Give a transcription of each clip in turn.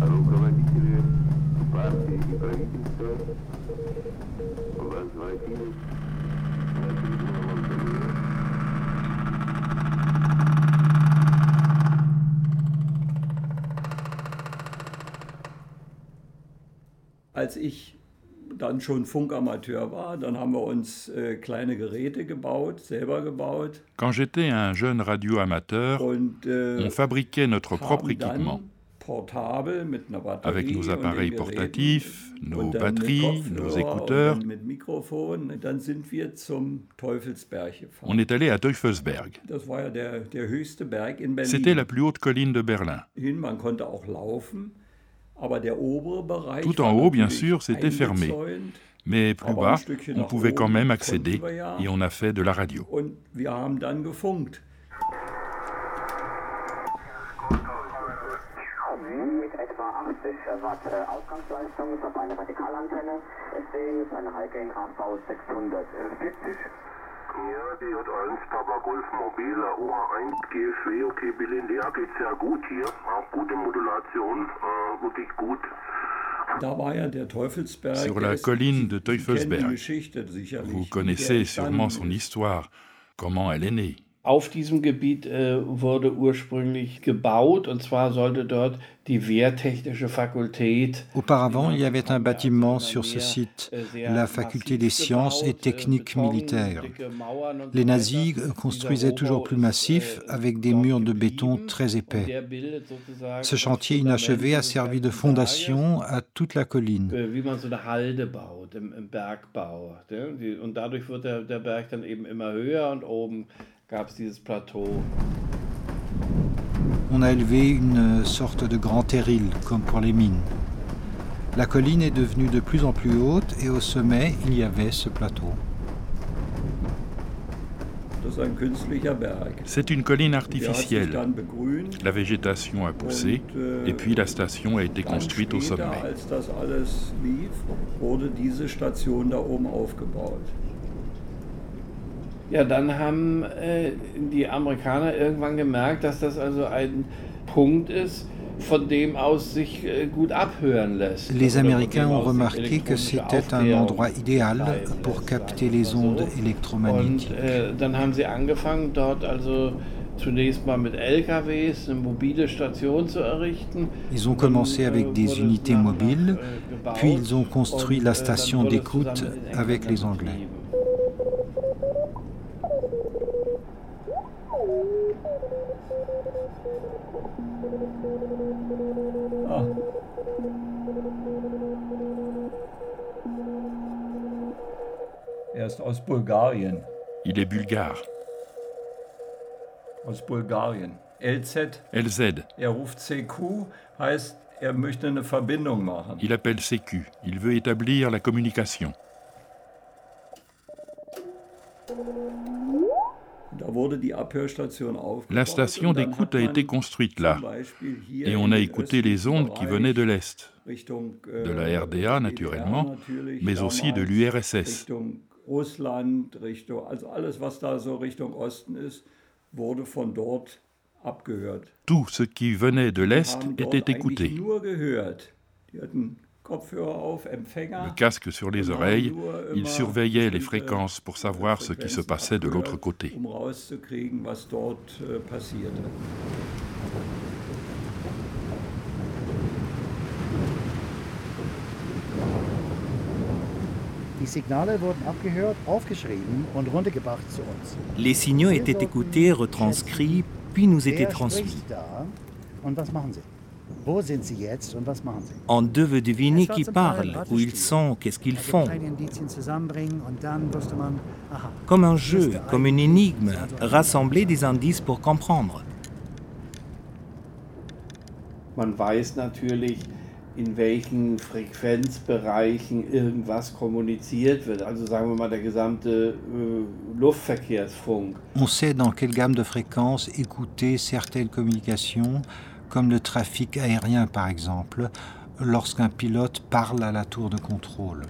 руководители партии и правительства возвратились на трибуну Монтенегро. Als ich dann schon Funkamateur war, dann haben wir uns äh, kleine Geräte gebaut, selber gebaut. Quand j'étais un jeune radioamateur, Und, äh, on fabriquait notre propre équipement. portabel mit einer Batterie Avec nos appareils portatifs, nos batteries, nos écouteurs. mit Mikrofon. Dann sind wir zum Teufelsberg gefahren. On est allé à Teufelsberg. Das war ja der, der höchste Berg in Berlin. C'était la plus haute colline de Berlin. Hin, man konnte auch laufen, Tout war en haut, bien sûr, c'était fermé. Mais plus bas, on pouvait quand même accéder et on a fait de la radio. Und wir haben dann gefunkt. mit etwa 80 Watt äh, Ausgangsleistung ist auf eine Vertikalantenne. Deswegen ist eine Heike in AV 640. Ja, die hat 1 Papa Golf Mobile, OH1 GFW, okay, Berlin, ja, geht sehr gut hier, auch gute Modulation, äh, wirklich gut. Da war ja der Teufelsberg. Sur la colline de Teufelsberg. Vous connaissez sûrement son ist. histoire, comment elle est née. Auf diesem Gebiet äh, wurde ursprünglich gebaut und zwar sollte dort die Wehrtechnische Fakultät. Auparavant, il y avait un bâtiment sur ce site, la faculté des sciences et techniques militaires. Les nazis construisaient toujours plus massif avec des murs de béton très épais. Ce chantier inachevé a servi de fondation à toute la colline. Gab es dieses Plateau. On a élevé une sorte de grand terril, comme pour les mines. La colline est devenue de plus en plus haute et au sommet, il y avait ce plateau. C'est une colline artificielle. La végétation a poussé äh, et puis la station a été construite au sommet. Ja, dann haben äh, die Amerikaner irgendwann gemerkt, dass das also ein Punkt ist, von dem aus sich äh, gut abhören lässt. Les von Américains ont remarqué que c'était un endroit idéal pour capter les ondes Und électromagnétiques. äh, dann haben sie angefangen, dort also zunächst mal mit LKWs eine mobile Station zu errichten. Ils ont commencé äh, avec des wurde unités mobiles, äh, puis ils ont construit und, la äh, station d'écoute avec les Anglais. Il est bulgare. Aus Bulgarien. LZ, LZ, er ruft CQ, heißt, er möchte eine Verbindung machen. il appelle CQ. Il veut établir la communication. La station d'écoute a été construite là et on a écouté les ondes qui venaient de l'Est, äh, de la RDA naturellement, natürlich, mais aussi de l'URSS. Russland, Richtung, also alles, was da so Richtung Osten ist, wurde von dort abgehört. Tout ce qui venait de l'Est était écouté. nur gehört. Die hatten Kopfhörer auf, Empfänger. Le casque sur les oreilles, il surveillait les fréquences pour savoir ce qui se passait de l'autre côté. Um rauszukriegen, was dort äh, passierte. Die Signale wurden abgehört, aufgeschrieben und runtergebracht zu uns. Les signaux étaient écoutés, retranscrits, puis nous étaient transmis. spricht da? Und was machen sie? Wo sind sie jetzt und was machen sie? On devait deviner qui parle, où ils sont, qu'est-ce qu'ils font. Comme un jeu, comme une énigme, rassembler des indices pour comprendre. Man weiß natürlich, in welchen Frequenzbereichen irgendwas kommuniziert wird. Also sagen wir mal der gesamte äh, Luftverkehrsfunk. On sait dans quelle gamme de fréquences écouter certaines communications, comme le trafic aérien par exemple, lorsqu'un pilote parle à la tour de contrôle.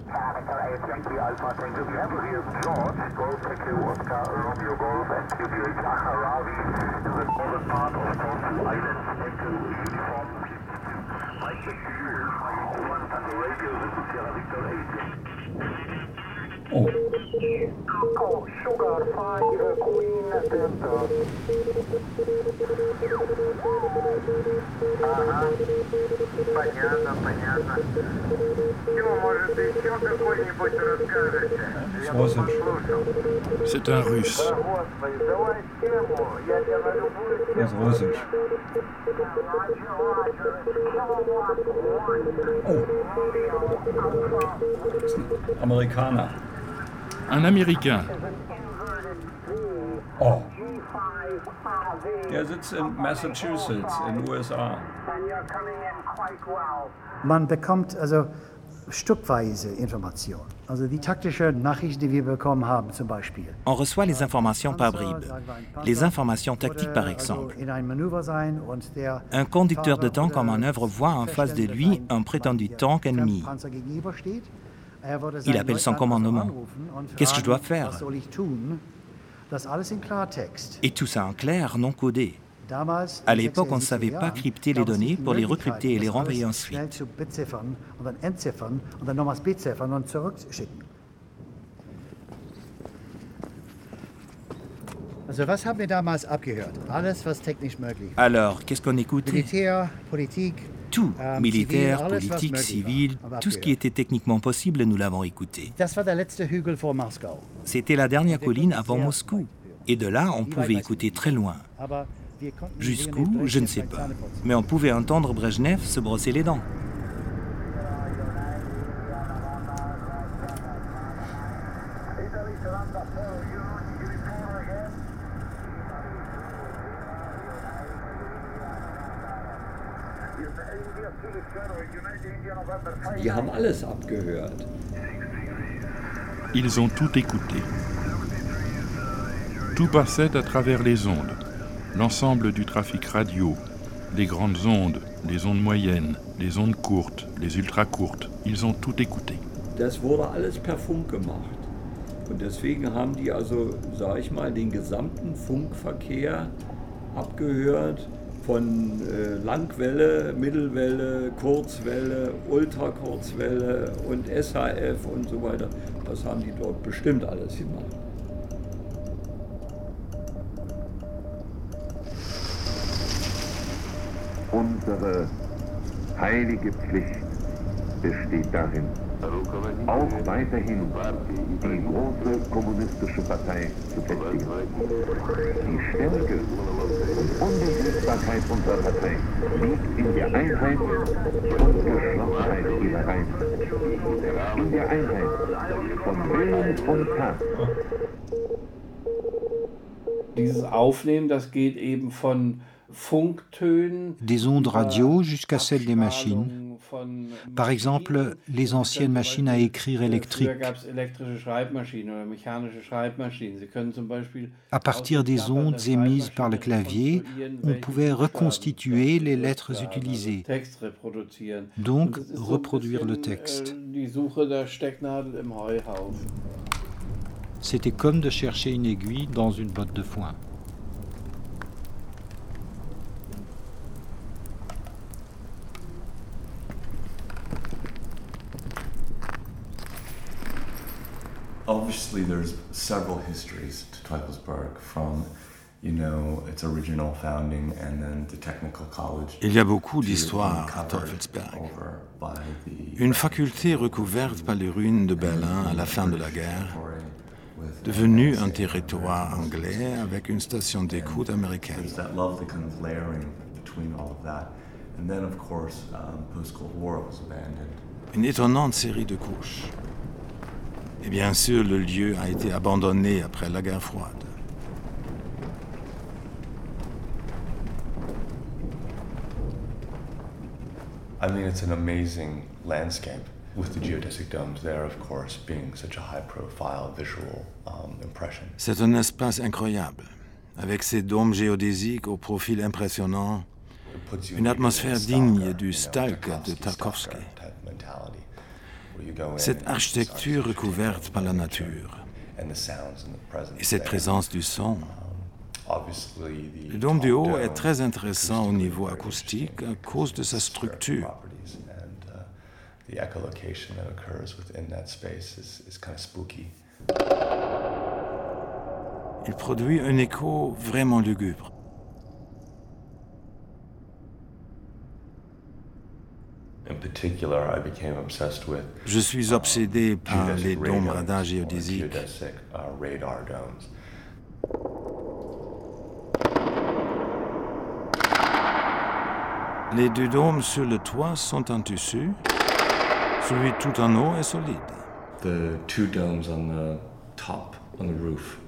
Oh. Oh, sugar, five, queen, delta. Ага. Понятно, понятно. Чего, может, еще какой-нибудь расскажете? Я бы Слушай. послушал. C'est un russe. Да, господи, давай тему. Я тебя на любую Das тему. Russisch. Oh. Amerikaner. Un Américain. Oh. Der sitzt in Massachusetts in USA. And you're coming in quite well. Man bekommt also stückweise Informationen. Also die taktischen Nachrichten, die wir bekommen haben zum Beispiel. On reçoit les informations par bribes. Les informations tactiques par exemple. Un conducteur de tank en manœuvre voit en face de lui un prétendu tank ennemi. Il appelle son commandement. Qu'est-ce que je dois faire? Et tout ça en clair, non codé. À l'époque, on ne 60er savait pas crypter les données pour les recrypter et les renvoyer ensuite. Alors, qu'est-ce qu'on écoutait Tout, militaire, politique, civil, tout ce qui était techniquement possible, nous l'avons écouté. C'était la dernière colline avant Moscou. Et de là, on pouvait écouter très loin. Jusqu'où, je ne Brezhnev sais pas. Mais on pouvait entendre Brejnev se brosser les dents. Die haben alles abgehört. Ils ont tout écouté. Tout passait à travers les ondes, l'ensemble du trafic radio, les grandes ondes, les ondes moyennes, les ondes courtes, les ultra courtes. Ils ont tout écouté. Das wurde alles per Funk gemacht. Und deswegen haben die also, sage ich mal, den gesamten Funkverkehr abgehört von äh, Langwelle, Mittelwelle, Kurzwelle, Ultrakurzwelle und SHF und so weiter. Das haben die dort bestimmt alles gemacht. Unsere heilige Pflicht besteht darin, auch weiterhin die große kommunistische Partei zu festigen. Die Stärke und Unbesiegbarkeit unserer Partei liegt in der Einheit und Geschlossenheit ihrer Reihen. In der Einheit von Willen und Tat. Dieses Aufnehmen, das geht eben von Funktönen. Des ondes radio jusqu'à celles des machines. Par exemple, les anciennes machines à écrire électriques. À partir des ondes émises par le clavier, on pouvait reconstituer les lettres utilisées, donc reproduire le texte. äh. C'était comme de chercher une aiguille dans une botte de foin. Obviously, there's several histories to Teufelsberg from, you know, its original founding and then the technical college. Il y a beaucoup to d'histoires à Teufelsberg. Une faculté recouverte par les ruines de Berlin à la fin de la guerre, devenue un territoire anglais avec une station d'écoute américaine. Um. Une étonnante série de couches. Et bien sûr, le lieu a été abandonné après la guerre froide. I mean, it's an amazing landscape with the geodesic domes there, of course, being such a high-profile visual um, impression. C'est un espace incroyable, avec ses dômes géodésiques au profil impressionnant, Une atmosphère digne du Stalk de Tarkovsky. Cette architecture recouverte par la nature et cette présence du son. Le dôme du haut est très intéressant au niveau acoustique à cause de sa structure. Il produit un écho vraiment lugubre. Je suis obsédé par les dômes radars géodésiques. Les deux dômes sur le toit sont en tissu. Celui tout en haut est solide. The two domes on the top, on the roof,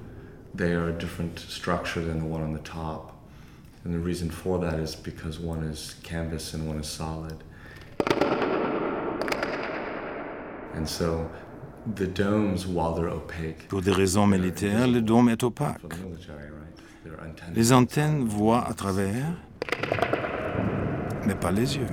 they are a different structure than the one on the top. And the reason for that is because one is canvas and one is solid. Pour des raisons militaires, le dôme est opaque. Les antennes voient à travers, mais pas les yeux.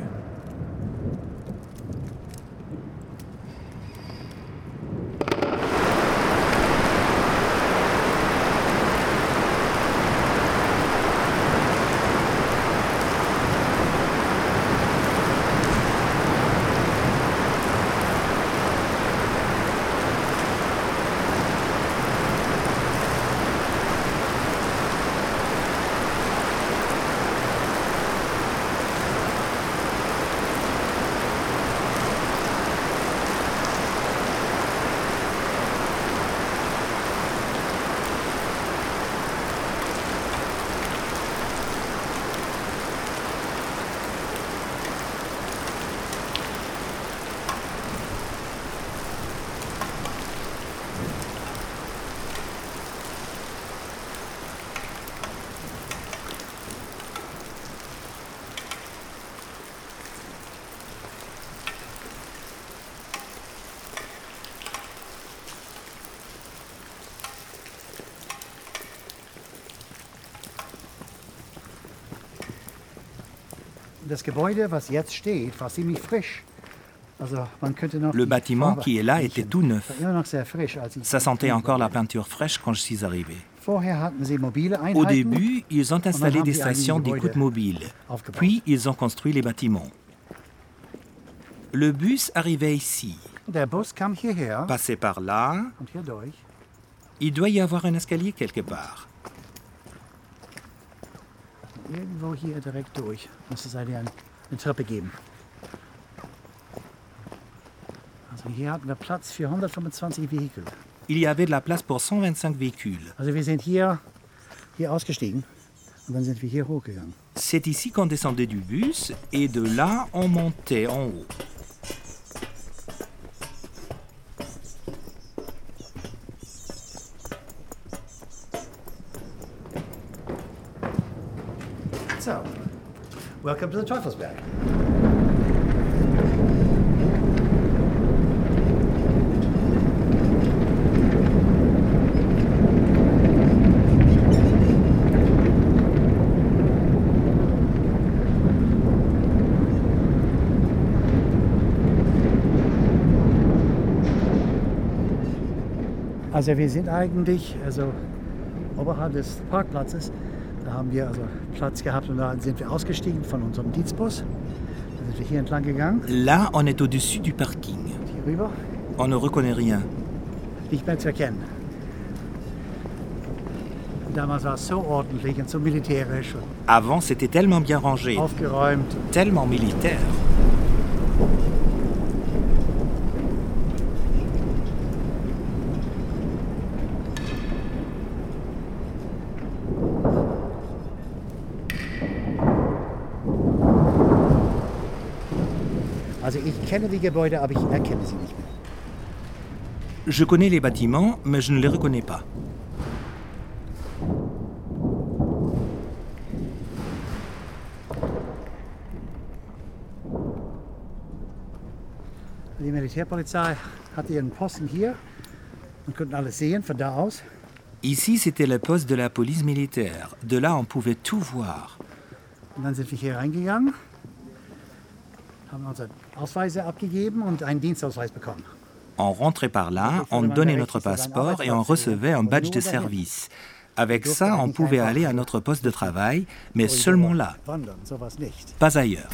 Das Gebäude, was jetzt steht, war ziemlich frisch. Also man könnte noch Le bâtiment qui est là était tout neuf. Ça sentait encore la peinture fraîche quand je suis arrivé. Mobile. Au début, ils ont installé des stations d'écoute mobiles. aufgebaut. Puis, ils ont construit les bâtiments. Le bus arrivait ici, passait par là. Il doit y avoir un escalier quelque part. Irgendwo hier direkt durch. Muss es eine, eine Treppe geben. Also hier hatten wir Platz für 125 Vehikel. Il y avait de la place pour 125 véhicules. Also wir sind hier, hier ausgestiegen und dann sind wir hier hochgegangen. C'est ici qu'on descendait du bus et de là, on montait en haut. So, welcome to the Teufelsberg. Also wir sind eigentlich also oberhalb des Parkplatzes. Da haben wir also Platz gehabt und da sind wir ausgestiegen von unserem Dienstbus. Dann sind wir hier entlang gegangen, Là, on est au-dessus du parking. hier rüber, On ne reconnaît rien. nicht mehr zu erkennen. Damals war es so ordentlich und so militärisch Avant, c'était tellement bien rangé, aufgeräumt. tellement militaire. Also ich kenne die Gebäude, aber ich erkenne sie nicht mehr. Je connais les bâtiments, mais je ne les reconnais pas. Die Militärpolizei hatte ihren Posten hier und konnten alles sehen von da aus. Ici, c'était le poste de la police militaire. De là, on pouvait tout voir. Und dann sind wir hier reingegangen, haben unsere Ausweise abgegeben und einen Dienstausweis bekommen. On rentrait par là, on donnait notre passeport et on recevait un badge de service. Avec ça, on pouvait aller à notre poste de travail, mais seulement là, pas ailleurs.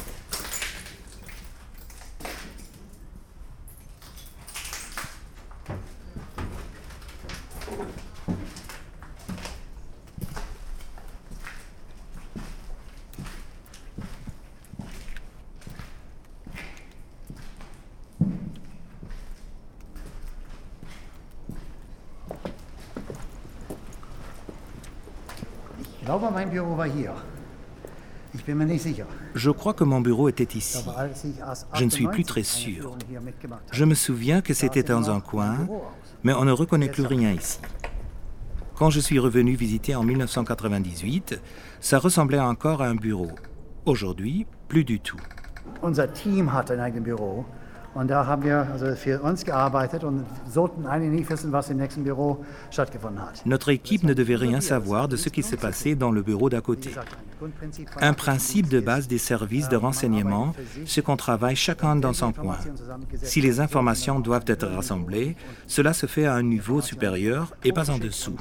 Je crois que mon bureau était ici. Je ne suis plus très sûr. Je me souviens que c'était dans un coin, mais on ne reconnaît plus rien ici. Quand je suis revenu visiter en 1998, ça ressemblait encore à un bureau. Aujourd'hui, plus du tout. Team und da haben wir also für uns gearbeitet und sollten eigentlich nicht wissen, was im nächsten Büro stattgefunden hat. Notre équipe ne devait rien savoir de ce qui s'est passé dans le bureau d'à côté. Un principe de base des services de renseignement, c'est qu'on travaille chacun dans son coin. Si les informations doivent être rassemblées, cela se fait à un niveau supérieur et pas en dessous.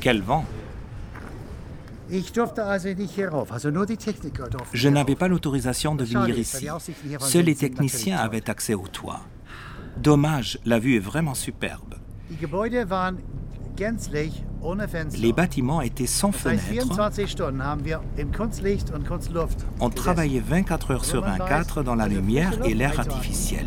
Quel vent Je n'avais pas l'autorisation de venir ici. Seuls les techniciens avaient accès au toit. Dommage, la vue est vraiment superbe. Les bâtiments étaient sans fenêtres. On travaillait 24 heures sur 24 dans la lumière et l'air artificiel.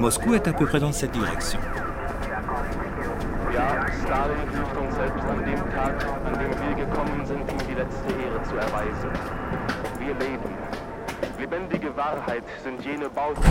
Moscou est à peu près dans cette direction. Erweisen. Wir leben. Lebendige Wahrheit sind jene Bauten.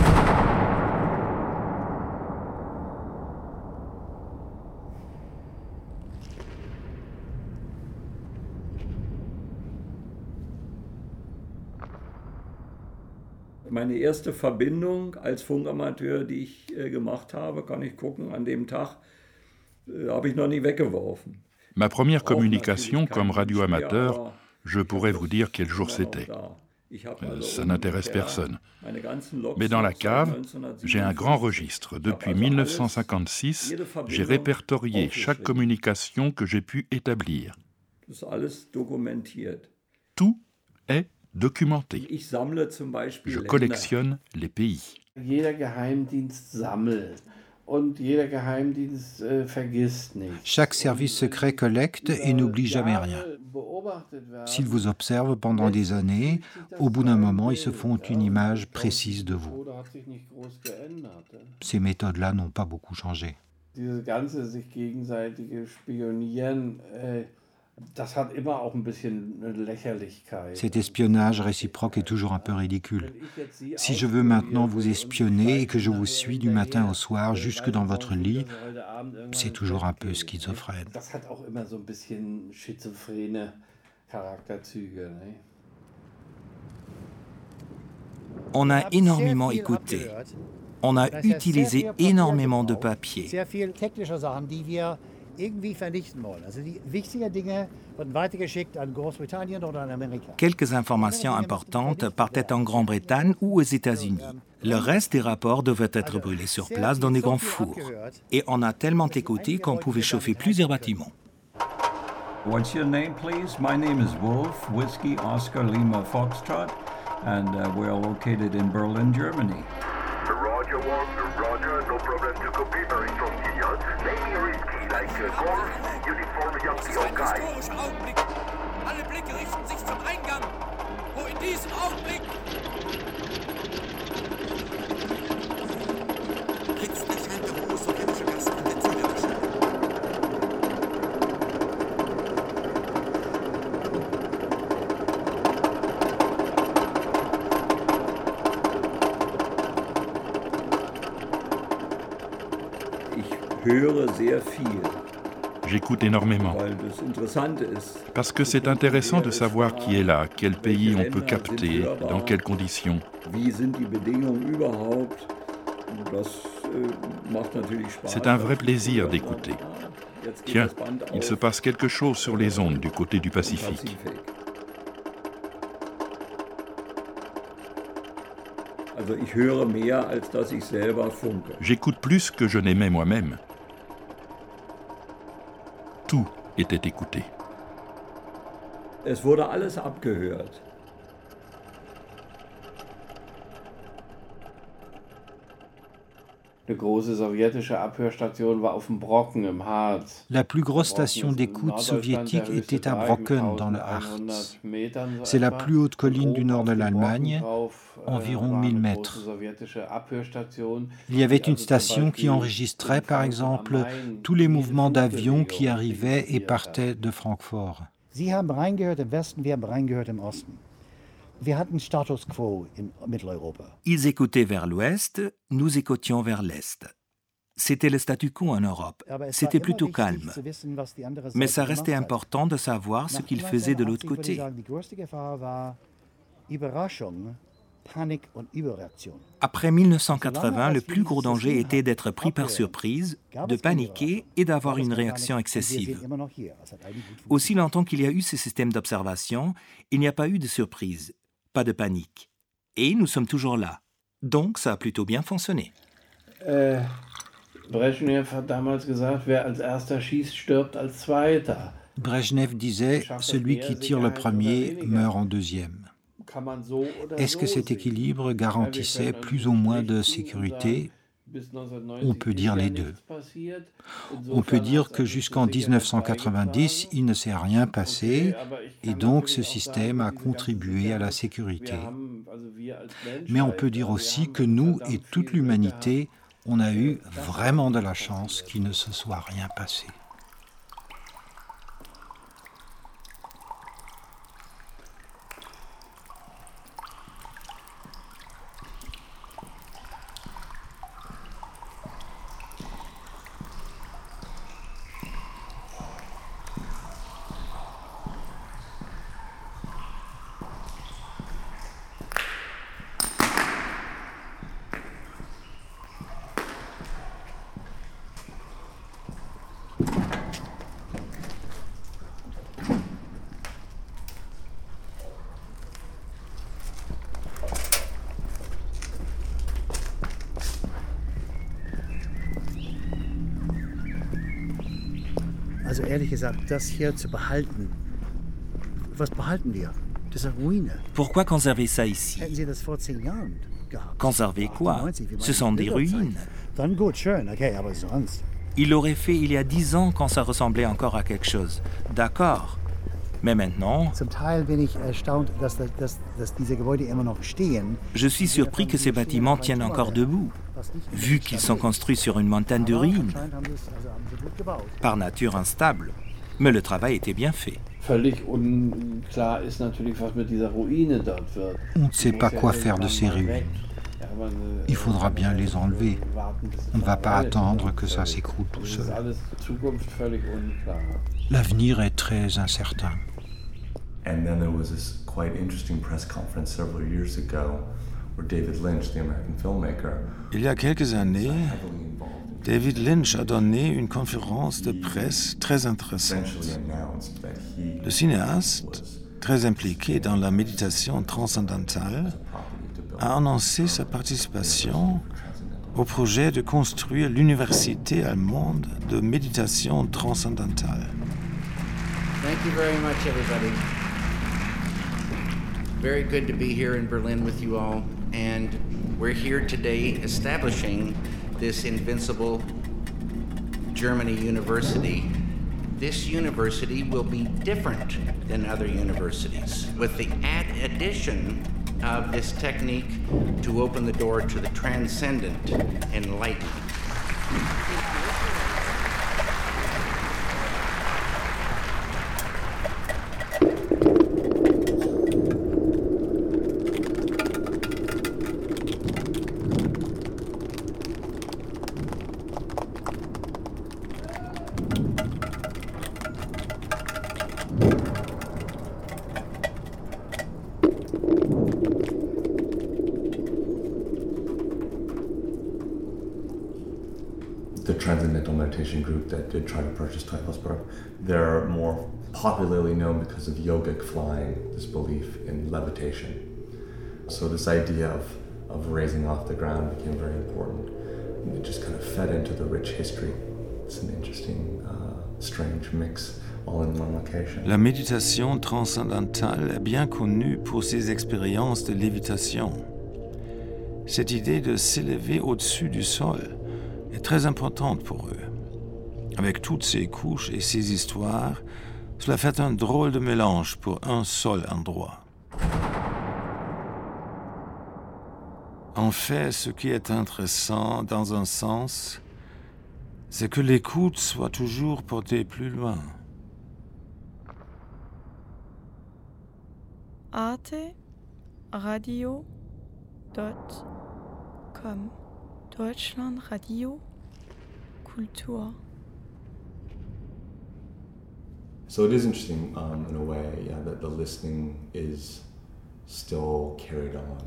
Meine erste Verbindung als Funkamateur, die ich äh, gemacht habe, kann ich gucken, an dem Tag äh, habe ich noch nie weggeworfen. Ma première communication comme radioamateur, je pourrais vous dire quel jour c'était. Euh, ça n'intéresse personne. Mais dans la cave, j'ai un grand registre. Depuis 1956, j'ai répertorié chaque communication que j'ai pu établir. Tout est documenté. Je collectionne les pays. Chaque service secret collecte et n'oublie jamais rien. S'ils vous observent pendant des années, au bout d'un moment, ils se font une image précise de vous. Ces méthodes-là n'ont pas beaucoup changé. Cet espionnage réciproque est toujours un peu ridicule. Si je veux maintenant vous espionner et que je vous suis du matin au soir jusque dans votre lit, c'est toujours un peu schizophrène. On a énormément écouté. On a utilisé énormément de papier. Quelques informations importantes partaient en Grande-Bretagne ou aux États-Unis. Le reste des rapports devaient être brûlés sur place dans des grands fours. Et on a tellement écouté qu'on pouvait chauffer plusieurs bâtiments. What's your name, please? My name is Wolf, Whiskey Oscar Lima Foxtrot, and uh, we're located in Berlin, Germany. Roger, Wolf. Augenblick. Alle Blicke richten sich zum Eingang, wo in diesem Augenblick J'écoute énormément. Parce que c'est intéressant de savoir qui est là, quel pays on peut capter, dans quelles conditions. C'est un vrai plaisir d'écouter. Tiens, il se passe quelque chose sur les ondes du côté du Pacifique. J'écoute plus que je n'aimais moi-même. Était écouté. Es wurde alles abgehört. La plus grosse station d'écoute soviétique était à Brocken, dans le Harz. C'est la plus haute colline du nord de l'Allemagne, environ 1000 mètres. Il y avait une station qui enregistrait, par exemple, tous les mouvements d'avions qui arrivaient et partaient de Francfort. Sie haben reingehört im Westen, wir haben reingehört im Osten. Ils écoutaient vers l'ouest, nous écoutions vers l'est. C'était le statu quo en Europe. C'était plutôt calme. Mais ça restait important de savoir ce qu'ils faisaient de l'autre côté. Après 1980, le plus gros danger était d'être pris par surprise, de paniquer et d'avoir une réaction excessive. Aussi longtemps qu'il y a eu ces systèmes d'observation, il n'y a pas eu de surprise pas de panique. Et nous sommes toujours là. Donc ça a plutôt bien fonctionné. Euh, Brezhnev a damals gesagt, wer als erster schießt, stirbt als zweiter. Brezhnev disait, celui qui tire le premier meurt en deuxième. Est-ce que cet équilibre garantissait plus ou moins de sécurité on peut dire les deux. On peut dire que jusqu'en 1990, il ne s'est rien passé et donc ce système a contribué à la sécurité. Mais on peut dire aussi que nous et toute l'humanité, on a eu vraiment de la chance qu'il ne se soit rien passé. Pourquoi conserver ça ici? Conserver quoi? Ce sont des ruines. Il l'aurait fait il y a dix ans quand ça ressemblait encore à quelque chose. D'accord. Mais maintenant, je suis surpris que ces bâtiments tiennent encore debout, vu qu'ils sont construits sur une montagne de ruines. Par nature instable, mais le travail était bien fait. On ne sait pas quoi faire de ces ruines. Il faudra bien les enlever. On ne va pas attendre que ça s'écroule tout seul. L'avenir est très incertain. And then there was this quite interesting press conference several years ago where David Lynch, the American filmmaker, Il y a quelques années, David Lynch a donné une conférence de presse très intéressante. Le cinéaste, très impliqué dans la méditation transcendantale, a annoncé sa participation au projet de construire l'université allemande de méditation transcendantale. Thank you very much, everybody. Very good to be here in Berlin with you all. And we're here today establishing this invincible Germany University, this university will be different than other universities with the add addition of this technique to open the door to the transcendent, enlightened. Meditation group that did try to purchase Teufelsberg. They're more popularly known because of yogic flying, this belief in levitation. So this idea of, of raising off the ground became very important. It just kind of fed into the rich history. It's an interesting, uh, strange mix. La méditation transcendantale est bien connue pour ses expériences de lévitation. Cette idée de s'élever au-dessus du sol est très importante pour eux. Avec toutes ces couches et ces histoires, cela fait un drôle de mélange pour un seul endroit. En fait, ce qui est intéressant dans un sens, c'est que l'écoute soit toujours portée plus loin. Arte Radio Deutschland Radio Kultur So it is interesting um, in a way, yeah, that the listening is still carried on